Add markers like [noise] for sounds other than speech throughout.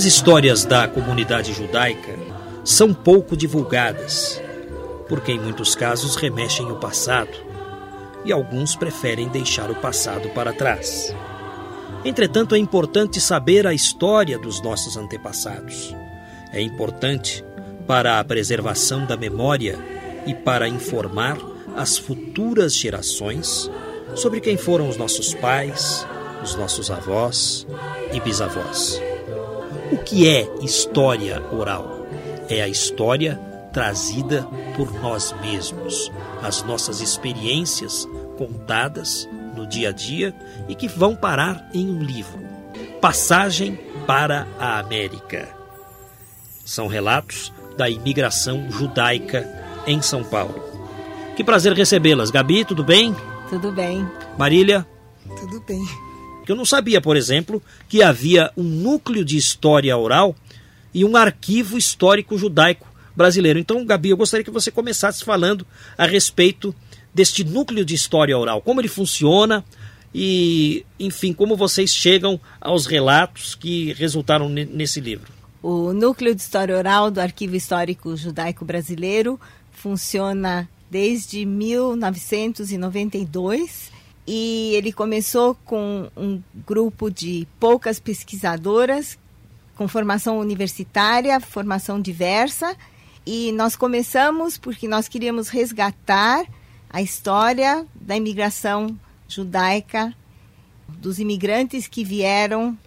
As histórias da comunidade judaica são pouco divulgadas, porque em muitos casos remexem o passado e alguns preferem deixar o passado para trás. Entretanto, é importante saber a história dos nossos antepassados. É importante para a preservação da memória e para informar as futuras gerações sobre quem foram os nossos pais, os nossos avós e bisavós. O que é história oral? É a história trazida por nós mesmos, as nossas experiências contadas no dia a dia e que vão parar em um livro. Passagem para a América. São relatos da imigração judaica em São Paulo. Que prazer recebê-las. Gabi, tudo bem? Tudo bem. Marília? Tudo bem. Eu não sabia, por exemplo, que havia um núcleo de história oral e um arquivo histórico judaico brasileiro. Então, Gabi, eu gostaria que você começasse falando a respeito deste núcleo de história oral, como ele funciona e, enfim, como vocês chegam aos relatos que resultaram nesse livro. O núcleo de história oral do Arquivo Histórico Judaico Brasileiro funciona desde 1992 e ele começou com um grupo de poucas pesquisadoras com formação universitária, formação diversa, e nós começamos porque nós queríamos resgatar a história da imigração judaica, dos imigrantes que vieram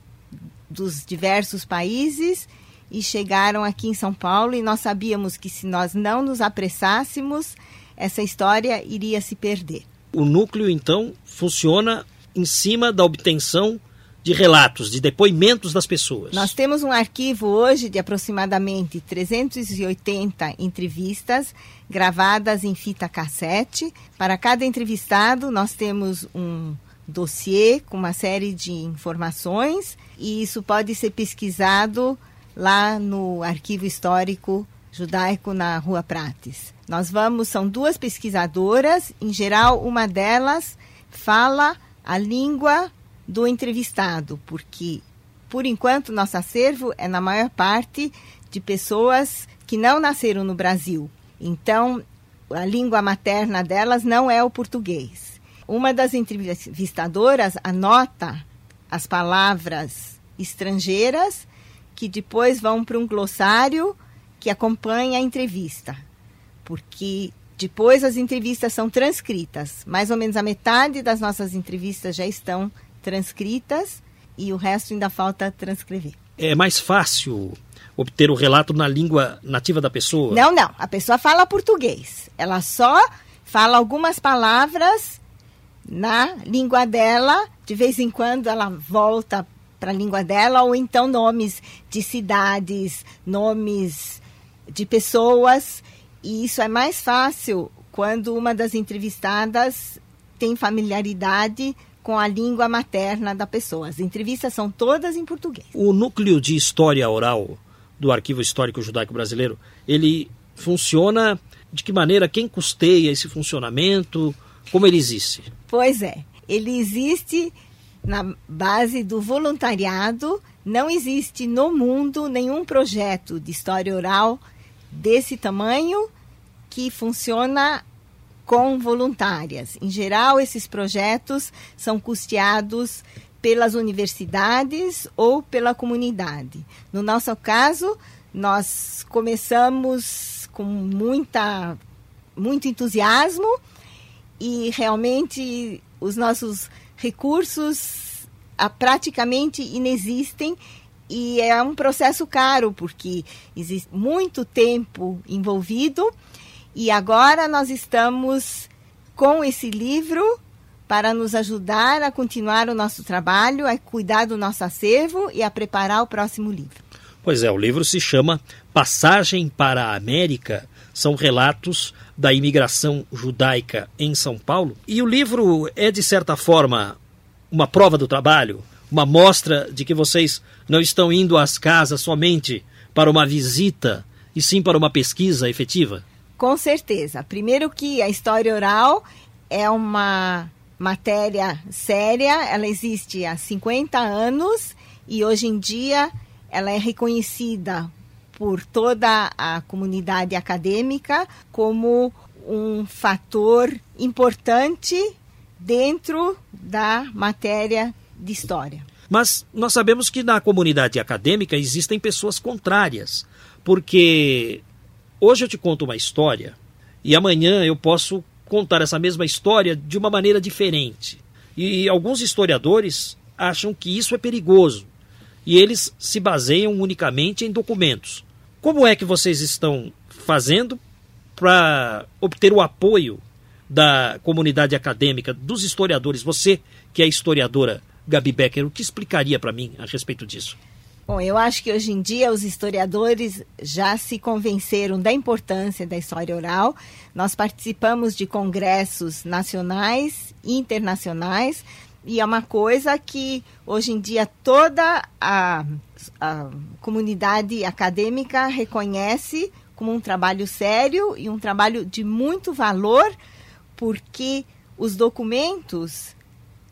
dos diversos países e chegaram aqui em São Paulo, e nós sabíamos que se nós não nos apressássemos, essa história iria se perder. O núcleo, então, funciona em cima da obtenção de relatos, de depoimentos das pessoas. Nós temos um arquivo hoje de aproximadamente 380 entrevistas gravadas em fita cassete. Para cada entrevistado, nós temos um dossiê com uma série de informações e isso pode ser pesquisado lá no arquivo histórico judaico na Rua Prates. Nós vamos, são duas pesquisadoras, em geral, uma delas fala a língua do entrevistado, porque, por enquanto, nosso acervo é, na maior parte, de pessoas que não nasceram no Brasil. Então, a língua materna delas não é o português. Uma das entrevistadoras anota as palavras estrangeiras que depois vão para um glossário que acompanha a entrevista, porque depois as entrevistas são transcritas. Mais ou menos a metade das nossas entrevistas já estão transcritas e o resto ainda falta transcrever. É mais fácil obter o relato na língua nativa da pessoa? Não, não. A pessoa fala português. Ela só fala algumas palavras na língua dela. De vez em quando ela volta para a língua dela, ou então nomes de cidades, nomes de pessoas. E isso é mais fácil quando uma das entrevistadas tem familiaridade com a língua materna da pessoa. As entrevistas são todas em português. O núcleo de história oral do Arquivo Histórico Judaico Brasileiro, ele funciona de que maneira? Quem custeia esse funcionamento? Como ele existe? Pois é, ele existe na base do voluntariado. Não existe no mundo nenhum projeto de história oral desse tamanho que funciona com voluntárias. Em geral, esses projetos são custeados pelas universidades ou pela comunidade. No nosso caso, nós começamos com muita, muito entusiasmo e realmente os nossos recursos ah, praticamente inexistem e é um processo caro porque existe muito tempo envolvido e agora nós estamos com esse livro para nos ajudar a continuar o nosso trabalho, a cuidar do nosso acervo e a preparar o próximo livro. Pois é, o livro se chama Passagem para a América. São relatos da imigração judaica em São Paulo. E o livro é, de certa forma, uma prova do trabalho, uma mostra de que vocês não estão indo às casas somente para uma visita, e sim para uma pesquisa efetiva? Com certeza. Primeiro que a história oral é uma matéria séria, ela existe há 50 anos e hoje em dia ela é reconhecida por toda a comunidade acadêmica como um fator importante dentro da matéria de história. Mas nós sabemos que na comunidade acadêmica existem pessoas contrárias, porque hoje eu te conto uma história e amanhã eu posso contar essa mesma história de uma maneira diferente. E alguns historiadores acham que isso é perigoso e eles se baseiam unicamente em documentos. Como é que vocês estão fazendo para obter o apoio da comunidade acadêmica, dos historiadores? Você, que é historiadora, Gabi Becker, o que explicaria para mim a respeito disso? Bom, eu acho que hoje em dia os historiadores já se convenceram da importância da história oral. Nós participamos de congressos nacionais e internacionais e é uma coisa que hoje em dia toda a, a comunidade acadêmica reconhece como um trabalho sério e um trabalho de muito valor, porque os documentos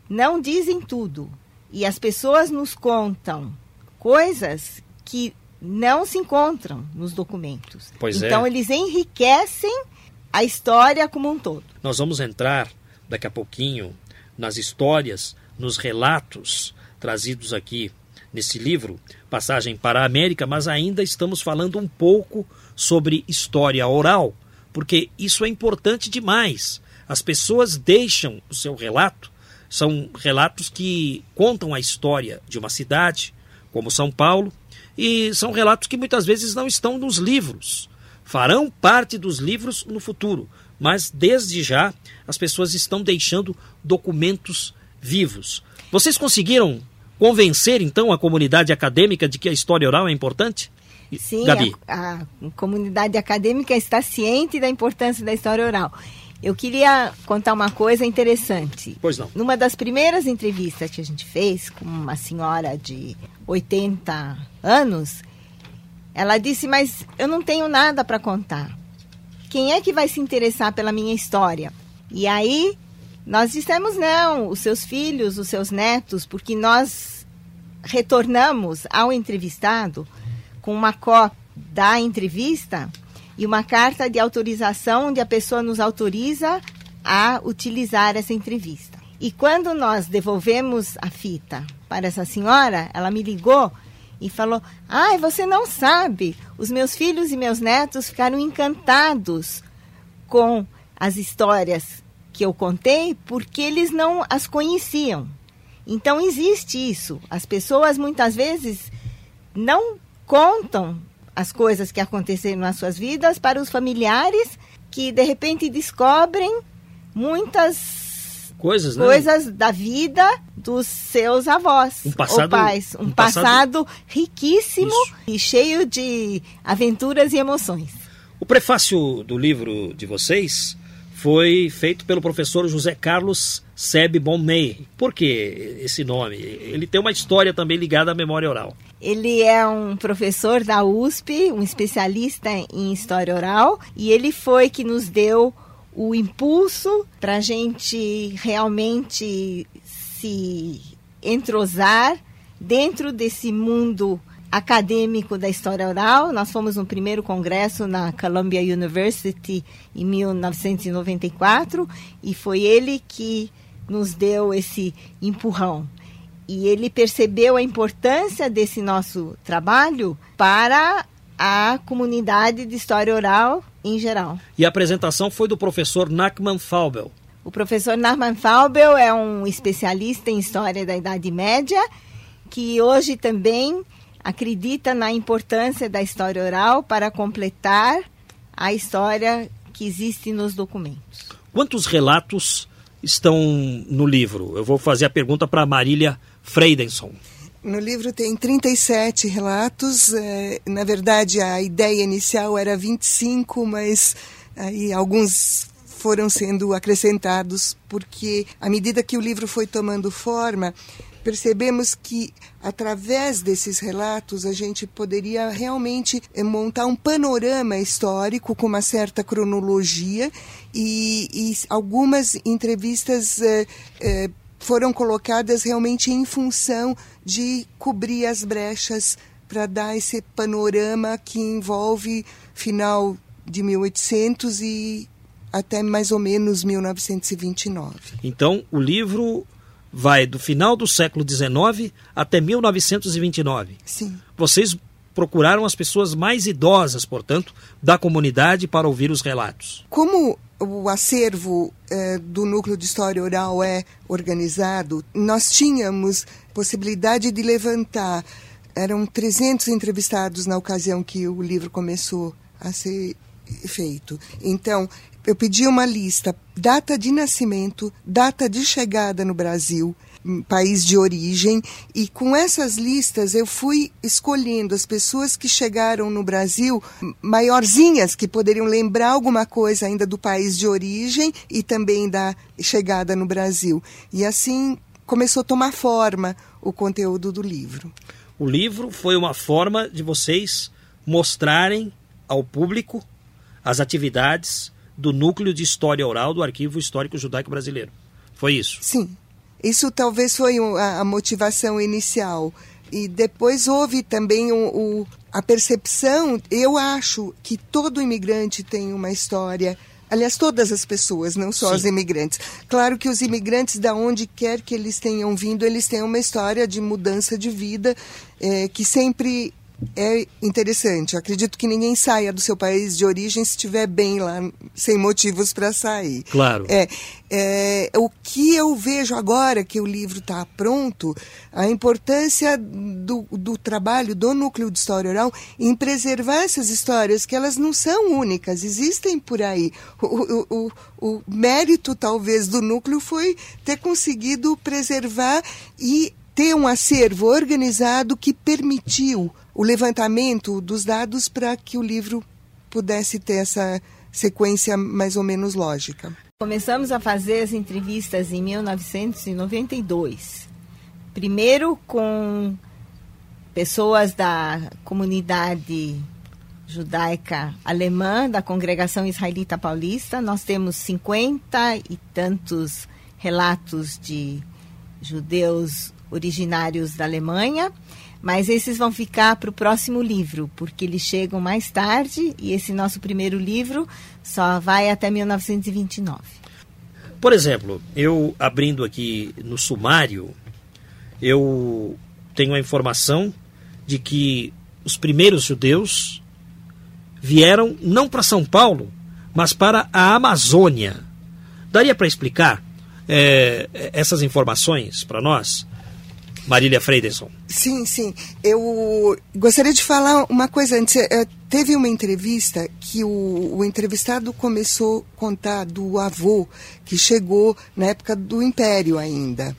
não dizem tudo. E as pessoas nos contam coisas que não se encontram nos documentos. Pois é. então é. eles enriquecem a história como um todo. Nós vamos entrar daqui a pouquinho nas histórias, nos relatos trazidos aqui nesse livro, Passagem para a América, mas ainda estamos falando um pouco sobre história oral, porque isso é importante demais. As pessoas deixam o seu relato, são relatos que contam a história de uma cidade, como São Paulo, e são relatos que muitas vezes não estão nos livros. Farão parte dos livros no futuro, mas desde já as pessoas estão deixando documentos vivos. Vocês conseguiram convencer então a comunidade acadêmica de que a história oral é importante? Sim, Gabi. A, a comunidade acadêmica está ciente da importância da história oral. Eu queria contar uma coisa interessante. Pois não. Numa das primeiras entrevistas que a gente fez com uma senhora de 80 anos, ela disse: Mas eu não tenho nada para contar. Quem é que vai se interessar pela minha história? E aí nós dissemos: Não, os seus filhos, os seus netos, porque nós retornamos ao entrevistado com uma cópia da entrevista e uma carta de autorização onde a pessoa nos autoriza a utilizar essa entrevista. E quando nós devolvemos a fita para essa senhora, ela me ligou e falou: Ai, você não sabe, os meus filhos e meus netos ficaram encantados com as histórias que eu contei porque eles não as conheciam. Então existe isso. As pessoas muitas vezes não contam as coisas que aconteceram nas suas vidas para os familiares que de repente descobrem muitas coisas, né? coisas da vida dos seus avós um passado, ou pais. Um, um passado, passado, riquíssimo Isso. e cheio de aventuras e emoções. O prefácio do livro de vocês foi feito pelo professor José Carlos Seb Bonmey. Por que esse nome? Ele tem uma história também ligada à memória oral. Ele é um professor da USP, um especialista em história oral, e ele foi que nos deu o impulso para a gente realmente se entrosar dentro desse mundo acadêmico da história oral. Nós fomos no primeiro congresso na Columbia University em 1994 e foi ele que nos deu esse empurrão. E ele percebeu a importância desse nosso trabalho para a comunidade de história oral em geral. E a apresentação foi do professor Nachman Faubel. O professor Nachman Faubel é um especialista em história da Idade Média que hoje também acredita na importância da história oral para completar a história que existe nos documentos. Quantos relatos estão no livro? Eu vou fazer a pergunta para Marília Freidenson. No livro tem 37 relatos. É, na verdade, a ideia inicial era 25, mas aí alguns foram sendo acrescentados porque à medida que o livro foi tomando forma, percebemos que através desses relatos a gente poderia realmente eh, montar um panorama histórico com uma certa cronologia e, e algumas entrevistas eh, eh, foram colocadas realmente em função de cobrir as brechas para dar esse panorama que envolve final de 1800 e até mais ou menos 1929. Então, o livro vai do final do século XIX até 1929. Sim. Vocês procuraram as pessoas mais idosas, portanto, da comunidade para ouvir os relatos. Como o acervo eh, do núcleo de história oral é organizado, nós tínhamos possibilidade de levantar. Eram 300 entrevistados na ocasião que o livro começou a ser feito. Então, eu pedi uma lista, data de nascimento, data de chegada no Brasil, país de origem, e com essas listas eu fui escolhendo as pessoas que chegaram no Brasil maiorzinhas, que poderiam lembrar alguma coisa ainda do país de origem e também da chegada no Brasil. E assim começou a tomar forma o conteúdo do livro. O livro foi uma forma de vocês mostrarem ao público as atividades do núcleo de história oral do Arquivo Histórico Judaico Brasileiro. Foi isso? Sim. Isso talvez foi a, motivação inicial. E depois houve também o, o, a percepção, eu acho que todo imigrante tem uma história aliás, todas as pessoas, não só Sim. os imigrantes. Claro que os imigrantes, da onde quer que eles tenham vindo, eles têm uma história de mudança de vida é, que sempre é interessante. acredito que ninguém saia do seu país de origem se estiver bem lá, sem motivos para sair. Claro. É, é, o que eu vejo agora que o livro está pronto, a importância do, do trabalho do núcleo de história oral em preservar essas histórias, que elas não são únicas, existem por aí. O, o, o, o mérito, talvez, do núcleo foi ter conseguido preservar e ter um acervo organizado que permitiu o levantamento dos dados para que o livro pudesse ter essa sequência mais ou menos lógica. Começamos a fazer as entrevistas em 1992. Primeiro com pessoas da comunidade judaica alemã, da congregação israelita paulista. Nós temos cinquenta e tantos relatos de judeus originários da Alemanha mas esses vão ficar para o próximo livro, porque eles chegam mais tarde e esse nosso primeiro livro só vai até 1929. Por exemplo, eu abrindo aqui no sumário, eu tenho a informação de que os primeiros judeus vieram não para São Paulo, mas para a Amazônia. Daria para explicar é, essas informações para nós? Marília Freidenson. Sim, sim. Eu gostaria de falar uma coisa antes. É, teve uma entrevista que o, o, entrevistado começou a contar do avô que chegou na época do Império ainda.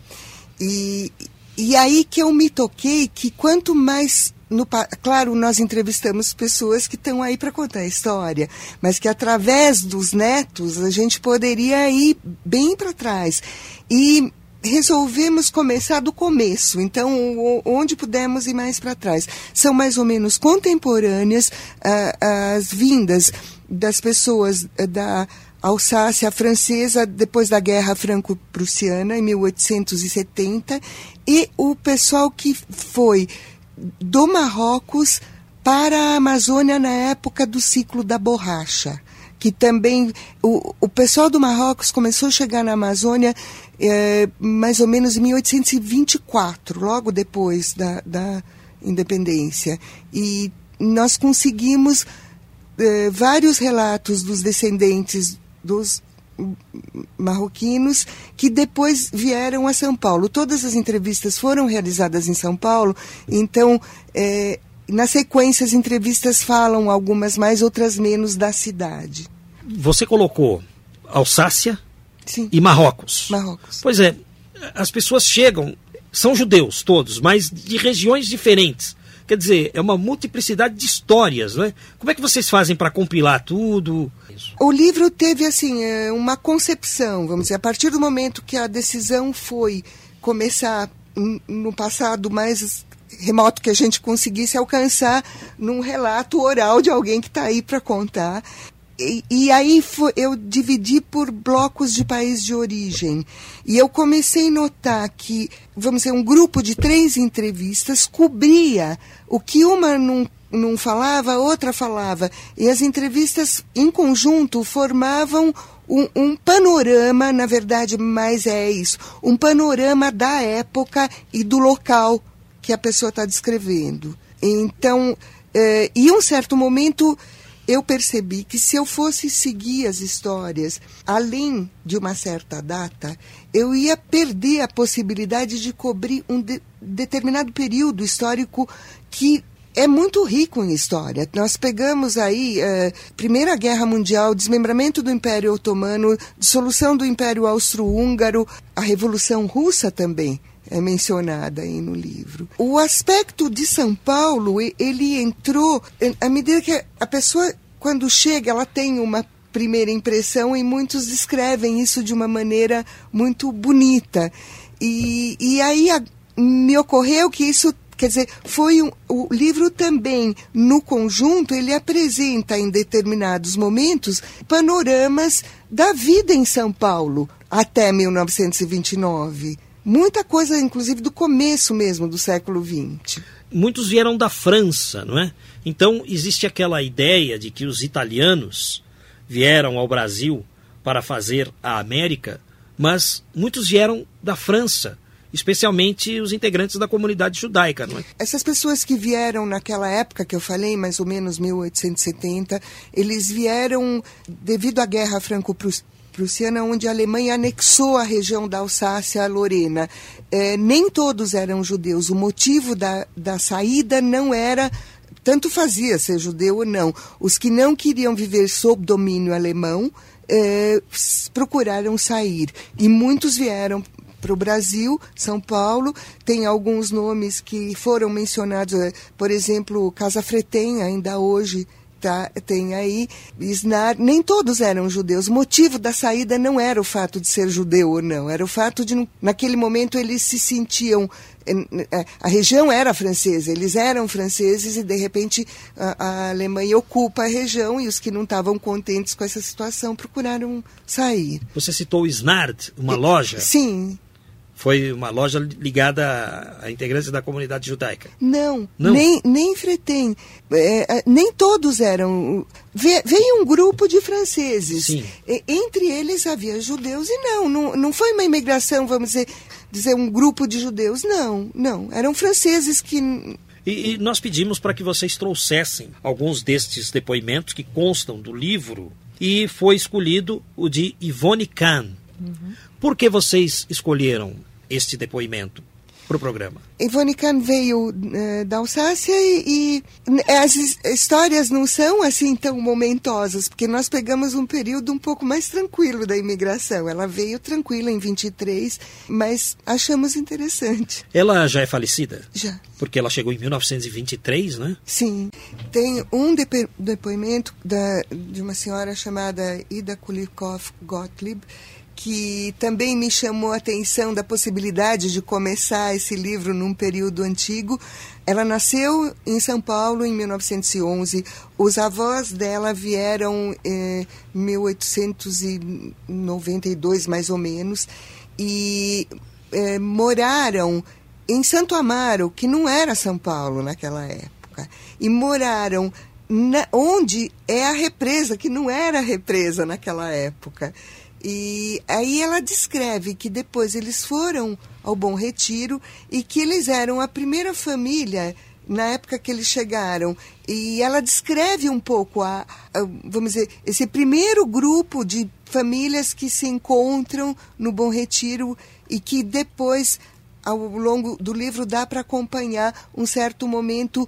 E, e aí que eu me toquei que quanto mais no, claro, nós entrevistamos pessoas que estão aí para contar a história, mas que através dos netos a gente poderia ir bem para trás. E resolvemos começar do começo, então onde pudemos ir mais para trás. São mais ou menos contemporâneas uh, as vindas das pessoas uh, da Alsácia francesa depois da Guerra Franco-Prussiana, em 1870, e o pessoal que foi do Marrocos para a Amazônia na época do ciclo da borracha que também o, o pessoal do Marrocos começou a chegar na Amazônia é, mais ou menos em 1824, logo depois da, da independência. E nós conseguimos é, vários relatos dos descendentes dos marroquinos que depois vieram a São Paulo. Todas as entrevistas foram realizadas em São Paulo, então é, na sequência as entrevistas falam algumas mais, outras menos da cidade. Você colocou Alsácia Sim. e Marrocos. Marrocos. Pois é, as pessoas chegam, são judeus todos, mas de regiões diferentes. Quer dizer, é uma multiplicidade de histórias, não é? Como é que vocês fazem para compilar tudo? O livro teve, assim, é, uma concepção, vamos dizer, a partir do momento que a decisão foi começar no passado mais remoto que a gente conseguisse alcançar num relato oral de alguém que está aí para contar e, aí foi, eu dividi por blocos de país de origem. E eu comecei a notar que, vamos dizer, um grupo de três entrevistas cobria o que uma não, não falava, a outra falava. E as entrevistas em conjunto formavam um, um, panorama, na verdade, mais é isso, um panorama da época e do local que a pessoa está descrevendo. Então, eh, e um certo momento eu percebi que se eu fosse seguir as histórias além de uma certa data, eu ia perder a possibilidade de cobrir um de, determinado período histórico que é muito rico em história. Nós pegamos aí uh, Primeira Guerra Mundial, desmembramento do Império Otomano, dissolução do Império Austro-Húngaro, a Revolução Russa também é mencionada aí no livro. O aspecto de São Paulo, ele entrou à medida que a pessoa, quando chega, ela tem uma primeira impressão e muitos descrevem isso de uma maneira muito bonita. E, e aí a, me ocorreu que isso Quer dizer, foi um, o livro também, no conjunto, ele apresenta em determinados momentos panoramas da vida em São Paulo até 1929. Muita coisa, inclusive, do começo mesmo do século XX. Muitos vieram da França, não é? Então, existe aquela ideia de que os italianos vieram ao Brasil para fazer a América, mas muitos vieram da França, especialmente os integrantes da comunidade judaica, não é? Essas pessoas que vieram naquela época que eu falei, mais ou menos 1870, eles vieram devido à Guerra Franco-Prussiana prussiana, onde a Alemanha anexou a região da Alsácia a Lorena. É, nem todos eram judeus. O motivo da, da saída não era tanto fazia ser judeu ou não. Os que não queriam viver sob domínio alemão é, procuraram sair. E muitos vieram para o Brasil, São Paulo. Tem alguns nomes que foram mencionados, é, por exemplo, Casa Fretem, ainda hoje tá, tem aí Isnar, nem todos eram judeus. O motivo da saída não era o fato de ser judeu ou não, era o fato de, naquele momento, eles se sentiam. A região era francesa, eles eram franceses e, de repente, a, a Alemanha ocupa a região e os que não estavam contentes com essa situação procuraram sair. Você citou Snard, uma loja? Sim. Foi uma loja ligada a integrantes da comunidade judaica? Não, Não? nem, nem Fretem. É, é nem todos eram. Veio um grupo de franceses. Sim. Entre eles havia judeus e não, não, não foi uma imigração, vamos dizer, dizer, um grupo de judeus. Não, não. Eram franceses que. E, e nós pedimos para que vocês trouxessem alguns destes depoimentos que constam do livro e foi escolhido o de Ivone Kahn. Uhum. Por que vocês escolheram este depoimento para o programa? Ivone Kahn veio uh, da Alsácia e, e, as histórias não são assim tão momentosas, porque nós pegamos um período um pouco mais tranquilo da imigração. Ela veio tranquila em 23, mas achamos interessante. Ela já é falecida? Já. Porque ela chegou em 1923, né? Sim. Tem um depo depoimento da, de uma senhora chamada Ida Kulikov Gottlieb, que também me chamou a atenção da possibilidade de começar esse livro num período antigo. Ela nasceu em São Paulo em 1911. Os avós dela vieram em eh, 1892, mais ou menos, e eh, moraram em Santo Amaro, que não era São Paulo naquela época, e moraram na, onde é a represa, que não era represa naquela época. E aí ela descreve que depois eles foram ao Bom Retiro e que eles eram a primeira família na época que eles chegaram. E ela descreve um pouco a, a, vamos dizer, esse primeiro grupo de famílias que se encontram no Bom Retiro e que depois ao longo do livro dá para acompanhar um certo momento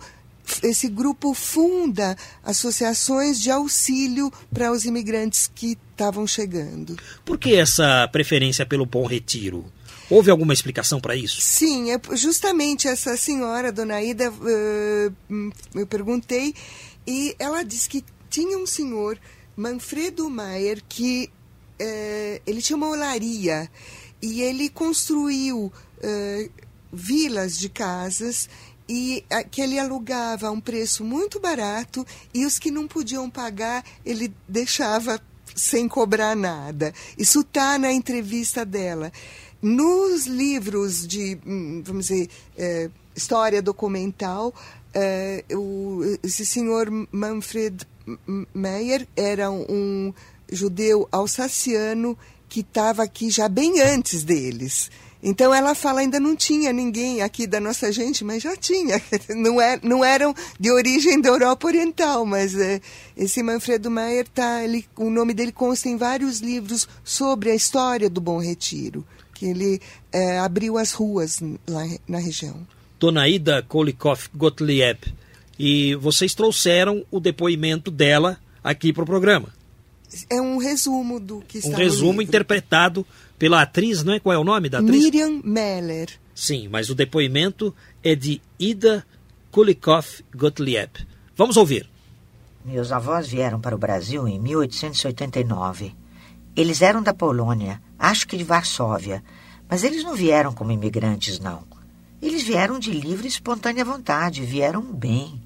esse grupo funda associações de auxílio para os imigrantes que estavam chegando. Por que essa preferência pelo Bom Retiro? Houve alguma explicação para isso? Sim, é justamente essa senhora, Dona Ida, eu perguntei, e ela disse que tinha um senhor, Manfredo Maier, que uh, ele tinha uma olaria e ele construiu uh, vilas de casas e que ele alugava a um preço muito barato e os que não podiam pagar ele deixava sem cobrar nada. Isso está na entrevista dela. Nos livros de, hum, vamos dizer, é, história documental, é, o, esse senhor Manfred Meyer era um judeu alsaciano que estava aqui já bem antes deles. Então ela fala, ainda não tinha ninguém aqui da nossa gente, mas já tinha. [laughs] Não, é, não eram de origem da Europa Oriental, mas é, esse Manfredo Meyer, tá, ele, o nome dele consta em vários livros sobre a história do Bom Retiro, que ele é, abriu as ruas lá na região. Dona Ida Kolikoff Gottlieb, e vocês trouxeram o depoimento dela aqui para o programa. É um resumo do que está Um resumo interpretado pela atriz, não é? Qual é o nome da atriz? Miriam Meller. Sim, mas o depoimento é de Ida Kulikoff Gottlieb. Vamos ouvir. Meus avós vieram para o Brasil em 1889. Eles eram da Polônia, acho que de Varsóvia, mas eles não vieram como imigrantes, não. Eles vieram de livre e espontânea vontade, vieram bem.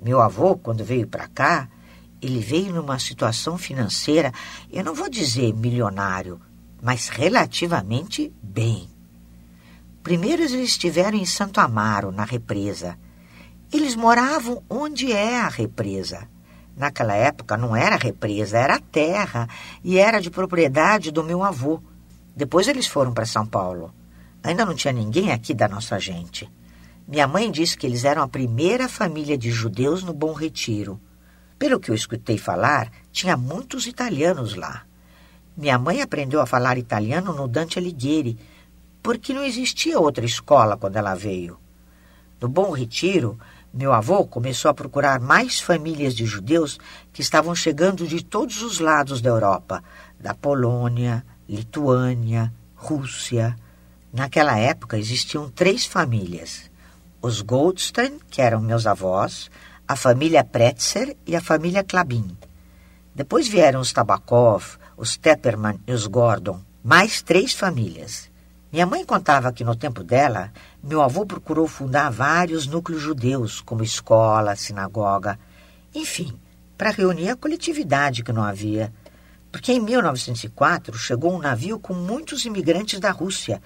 Meu avô, quando veio para cá, ele veio numa situação financeira, eu não vou dizer milionário, mas relativamente bem. Primeiro eles estiveram em Santo Amaro, na represa. Eles moravam onde é a represa. Naquela época não era represa, era terra e era de propriedade do meu avô. Depois eles foram para São Paulo. Ainda não tinha ninguém aqui da nossa gente. Minha mãe disse que eles eram a primeira família de judeus no Bom Retiro. Pelo que eu escutei falar, tinha muitos italianos lá. Minha mãe aprendeu a falar italiano no Dante Alighieri, porque não existia outra escola quando ela veio. No Bom Retiro, meu avô começou a procurar mais famílias de judeus que estavam chegando de todos os lados da Europa, da Polônia, Lituânia, Rússia. Naquela época existiam três famílias: os Goldstein, que eram meus avós, a família Pretzer e a família Klabin. Depois vieram os Tabakov, os Tepperman e os Gordon, mais três famílias. Minha mãe contava que no tempo dela, meu avô procurou fundar vários núcleos judeus, como escola, sinagoga, enfim, para reunir a coletividade que não havia. Porque em 1904 chegou um navio com muitos imigrantes da Rússia,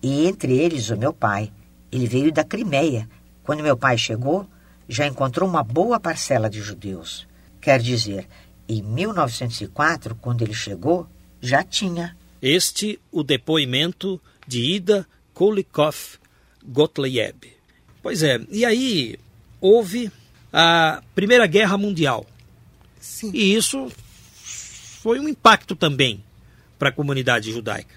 e entre eles o meu pai. Ele veio da Crimeia. Quando meu pai chegou, já encontrou uma boa parcela de judeus. Quer dizer, em 1904, quando ele chegou, já tinha. Este o depoimento de Ida Kolikoff Gottlieb. Pois é, e aí houve a Primeira Guerra Mundial. Sim. E isso foi um impacto também para a comunidade judaica.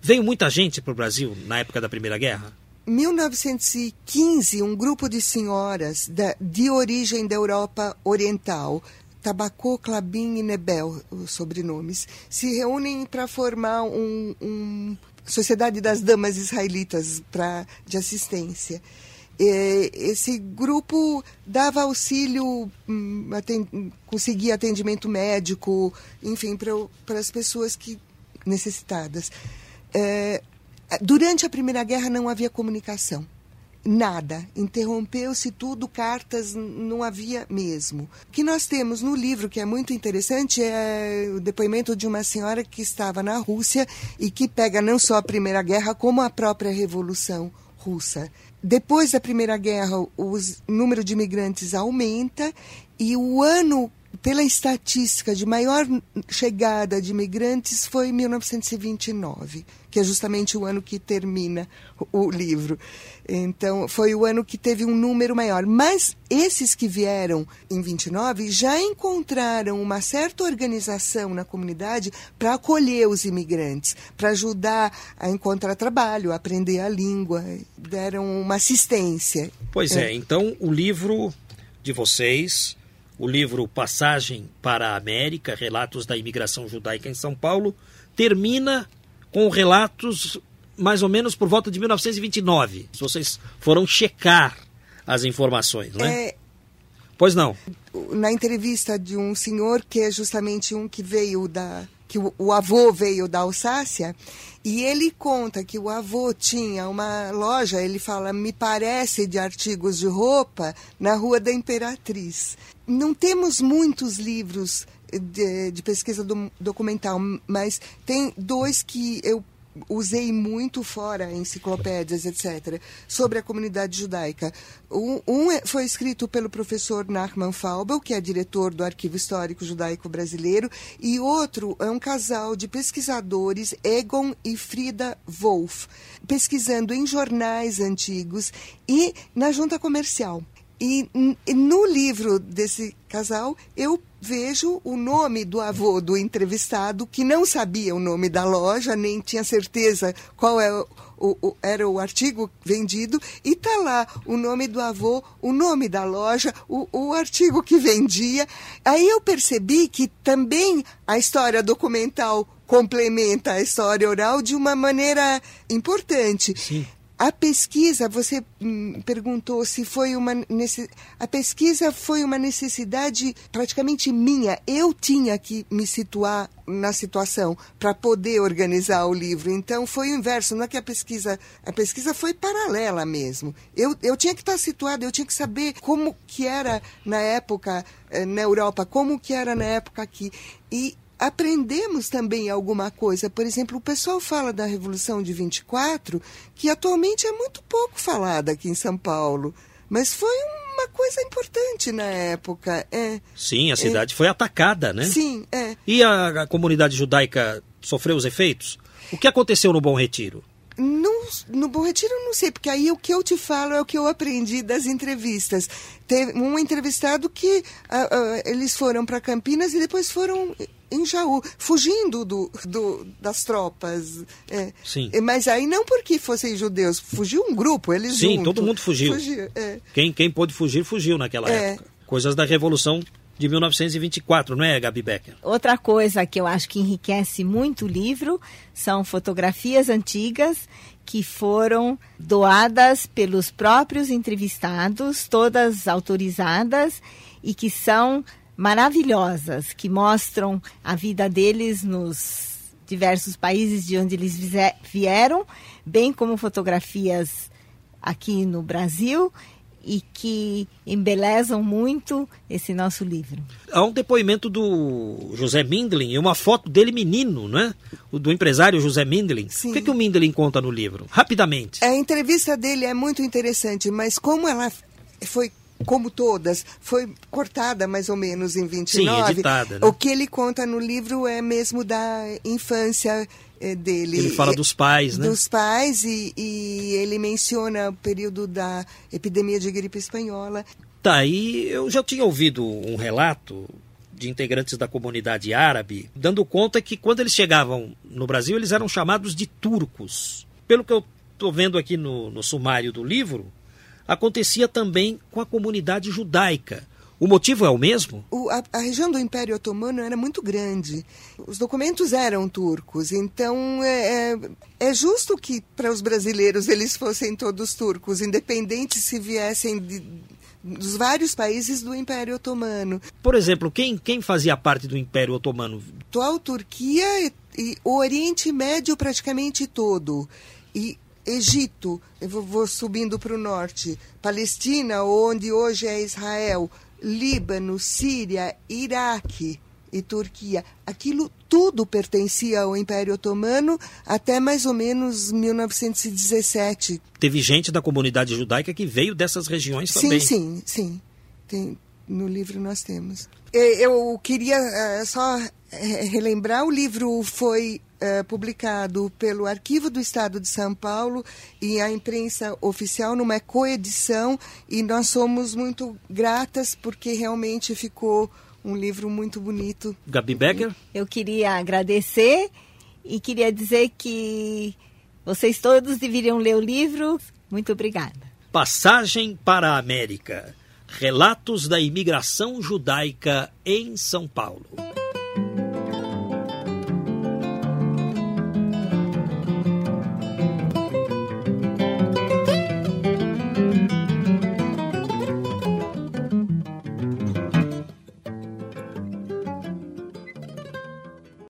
Veio muita gente para o Brasil na época da Primeira Guerra? 1915, um grupo de senhoras da, de origem da Europa Oriental, Tabacô, Clabin e Nebel, os sobrenomes, se reúnem para formar um, um Sociedade das Damas Israelitas pra, de assistência. E, esse grupo dava auxílio, hum, atend, conseguia atendimento médico, enfim, para as pessoas que necessitadas. É, Durante a Primeira Guerra não havia comunicação. Nada. Interrompeu-se tudo, cartas não havia mesmo. O que nós temos no livro, que é muito interessante, é o depoimento de uma senhora que estava na Rússia e que pega não só a Primeira Guerra, como a própria Revolução Russa. Depois da Primeira Guerra, o número de imigrantes aumenta e o ano pela estatística de maior chegada de imigrantes foi 1929, que é justamente o ano que termina o livro. Então, foi o ano que teve um número maior. Mas esses que vieram em 29 já encontraram uma certa organização na comunidade para acolher os imigrantes, para ajudar a encontrar trabalho, a aprender a língua, deram uma assistência. Pois é, é então o livro de vocês o livro Passagem para a América, Relatos da Imigração Judaica em São Paulo, termina com relatos mais ou menos por volta de 1929. Se vocês foram checar as informações, né? É... Pois não. Na entrevista de um senhor que é justamente um que veio da que o, o avô veio da Alsácia e ele conta que o avô tinha uma loja, ele fala, me parece, de artigos de roupa na Rua da Imperatriz. Não temos muitos livros de, de pesquisa do, documental, mas tem dois que eu usei muito fora enciclopédias, etc., sobre a comunidade judaica. Um, um, é, foi escrito pelo professor Nachman Faubel, que é diretor do Arquivo Histórico Judaico Brasileiro, e outro é um casal de pesquisadores, Egon e Frida Wolff, pesquisando em jornais antigos e na junta comercial. E no livro desse casal, eu vejo o nome do avô do entrevistado, que não sabia o nome da loja, nem tinha certeza qual é o, o, era o artigo vendido, e está lá o nome do avô, o nome da loja, o, o artigo que vendia. Aí eu percebi que também a história documental complementa a história oral de uma maneira importante. Sim. A pesquisa, você hum, perguntou se foi uma a pesquisa foi uma necessidade praticamente minha. Eu tinha que me situar na situação para poder organizar o livro. Então foi o inverso, não é que a pesquisa, a pesquisa foi paralela mesmo. Eu, eu tinha que estar situada, eu tinha que saber como que era na época eh, na Europa, como que era na época aqui. E aprendemos também alguma coisa. Por exemplo, o pessoal fala da Revolução de 24, que atualmente é muito pouco falada aqui em São Paulo. Mas foi uma coisa importante na época. É, Sim, a cidade é, foi atacada, né? Sim, é. E a, a comunidade judaica sofreu os efeitos? O que aconteceu no Bom Retiro? No, no Bom Retiro eu não sei, porque aí o que eu te falo é o que eu aprendi das entrevistas. Teve um entrevistado que uh, uh, eles foram para Campinas e depois foram em Jaú, fugindo do, do, das tropas. É. Sim. Mas aí não porque fossem judeus, fugiu um grupo, eles Sim, junto. todo mundo fugiu. fugiu é. quem, quem pôde fugir, fugiu naquela É. época. Coisas da Revolução de 1924, não é, Gabi Becker? Outra coisa que eu acho que enriquece muito o livro são fotografias antigas que foram doadas pelos próprios entrevistados, todas autorizadas e que são maravilhosas, que mostram a vida deles nos diversos países de onde eles vieram, bem como fotografias aqui no Brasil e que embelezam muito esse nosso livro. Há um depoimento do José Mindlin e uma foto dele menino, não é? O do empresário José Mindlin. Sim. O que, que o Mindlin conta no livro? Rapidamente. A entrevista dele é muito interessante, mas como ela foi como todas, foi cortada mais ou menos em 29. editada, né? O que ele conta no livro é mesmo da infância eh, dele. Ele fala dos pais, né? Dos pais e, e ele menciona o período da epidemia de gripe espanhola. Tá, e eu já tinha ouvido um relato de integrantes da comunidade árabe dando conta que quando eles chegavam no Brasil eles eram chamados de turcos. Pelo que eu estou vendo aqui no, no sumário do livro, acontecia também com a comunidade judaica. O motivo é o mesmo? O- a, a região do Império Otomano era muito grande. Os documentos eram turcos, então é, é, é justo que para os brasileiros eles fossem todos turcos, independente se viessem de- dos vários países do Império Otomano. Por exemplo, quem, quem fazia parte do Império Otomano? Atual Turquia e, e o Oriente Médio praticamente todo. E Egito, eu vou, vou subindo para o norte, Palestina, onde hoje é Israel, Líbano, Síria, Iraque e Turquia. Aquilo tudo pertencia ao Império Otomano até mais ou menos 1917. Teve gente da comunidade judaica que veio dessas regiões Sim, também. sim, sim. Tem, no livro nós temos. Eu queria eh, só relembrar, o livro foi eh, publicado pelo Arquivo do Estado de São Paulo e a imprensa oficial numa coedição e nós somos muito gratas porque realmente ficou um livro muito bonito. Gabi Becker? Eu queria agradecer e queria dizer que vocês todos deveriam ler o livro. Muito obrigada. Passagem para a América. Relatos da imigração judaica em São Paulo.